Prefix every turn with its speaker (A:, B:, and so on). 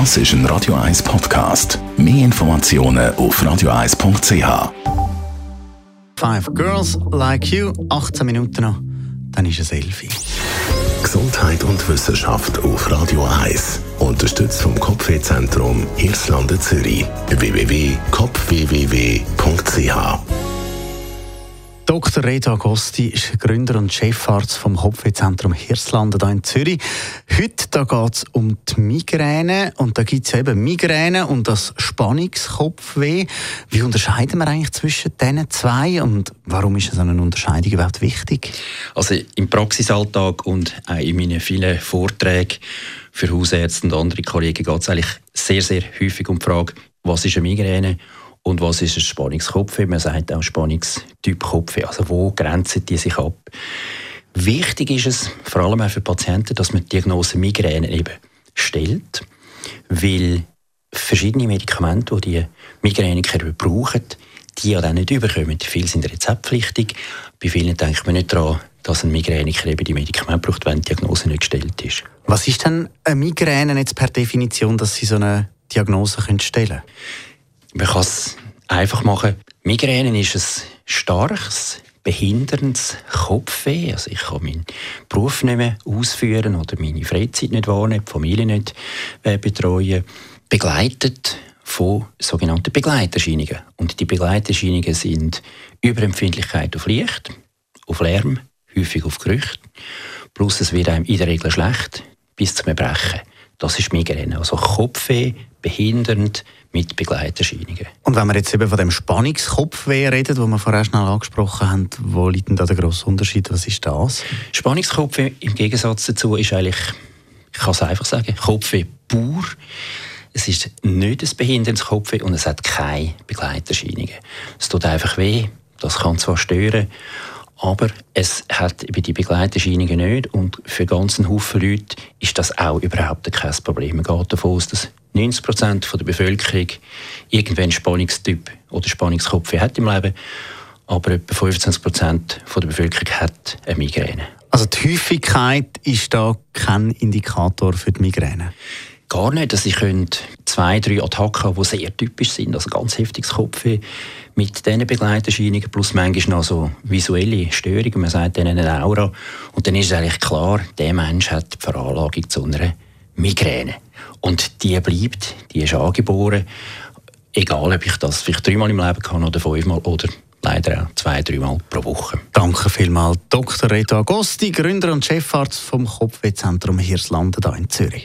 A: Das ist ein Radio 1 Podcast. Mehr Informationen auf radio1.ch.
B: Five Girls Like You, 18 Minuten noch, dann ist es Elfi.
A: Gesundheit und Wissenschaft auf Radio 1. Unterstützt vom Kopfwehzentrum Irlande Zürich. www.kopfwww.ch
B: Dr. Reto Agosti ist Gründer und Chefarzt vom Kopfwehzentrum Hirslanden hier in Zürich. Heute geht es um die Migräne und da gibt es ja eben Migräne und das Spannungskopfweh. Wie unterscheiden wir eigentlich zwischen diesen zwei und warum ist so eine Unterscheidung überhaupt wichtig?
C: Also im Praxisalltag und auch in meinen vielen Vorträgen für Hausärzte und andere Kollegen geht es eigentlich sehr, sehr häufig um die Frage, was ist eine Migräne und was ist ein Spannungskopfweh? Man sagt auch Spannungstyp Kopfweh. Also wo grenzen die sich ab? Wichtig ist es, vor allem auch für Patienten, dass man die Diagnose Migräne eben stellt, weil verschiedene Medikamente, die die Migräniker brauchen, die ja dann nicht überkommen. Viele sind rezeptpflichtig. Bei vielen denkt man nicht daran, dass ein Migräniker eben die Medikamente braucht, wenn die Diagnose nicht gestellt ist.
B: Was ist denn eine Migräne jetzt per Definition, dass Sie so eine Diagnose stellen können?
C: Man kann es einfach machen. Migräne ist ein starkes, behinderndes Kopfweh. Also ich kann meinen Beruf nicht mehr ausführen oder meine Freizeit nicht wahrnehmen, die Familie nicht äh, betreuen. Begleitet von sogenannten Begleiterscheinungen. Und die Begleiterscheinungen sind Überempfindlichkeit auf Licht, auf Lärm, häufig auf Gerüche. Plus es wird einem in der Regel schlecht, bis zum Erbrechen. Das ist Migräne. Also Kopfweh, behindernd, mit Begleiterscheinungen.
B: Und wenn wir jetzt eben von dem Spannungskopfweh reden, wo wir vorher schnell angesprochen haben, wo liegt denn da der grosse Unterschied? Was ist das?
C: Spannungskopfweh im Gegensatz dazu ist eigentlich, ich kann es einfach sagen, Kopfweh pur. Es ist nicht ein behindertes Kopfweh und es hat keine Begleiterscheinungen. Es tut einfach weh, das kann zwar stören, aber es hat eben die Begleiterscheinungen nicht und für ganzen Haufen Leute ist das auch überhaupt kein Problem. Man geht davon aus, dass 90 Prozent der Bevölkerung irgendwann Spannungstyp oder Spannungskopf hat im Leben, aber etwa 25 Prozent der Bevölkerung hat eine Migräne.
B: Also die Häufigkeit ist da kein Indikator für die Migräne?
C: Gar nicht. Also ich könnte zwei, drei Attacken die sehr typisch sind, also ganz heftiges Kopfweh mit diesen Begleiterscheinungen, plus manchmal noch so visuelle Störungen, man sagt denen eine Aura. Und dann ist es eigentlich klar, der Mensch hat die Veranlagung zu einer Migräne. Und die bleibt, die ist angeboren. Egal, ob ich das vielleicht dreimal im Leben kann oder fünfmal oder leider auch zwei, dreimal pro Woche.
B: Danke vielmals, Dr. Reto Agosti, Gründer und Chefarzt vom Kopfwehzentrum Hirslanden hier in Zürich.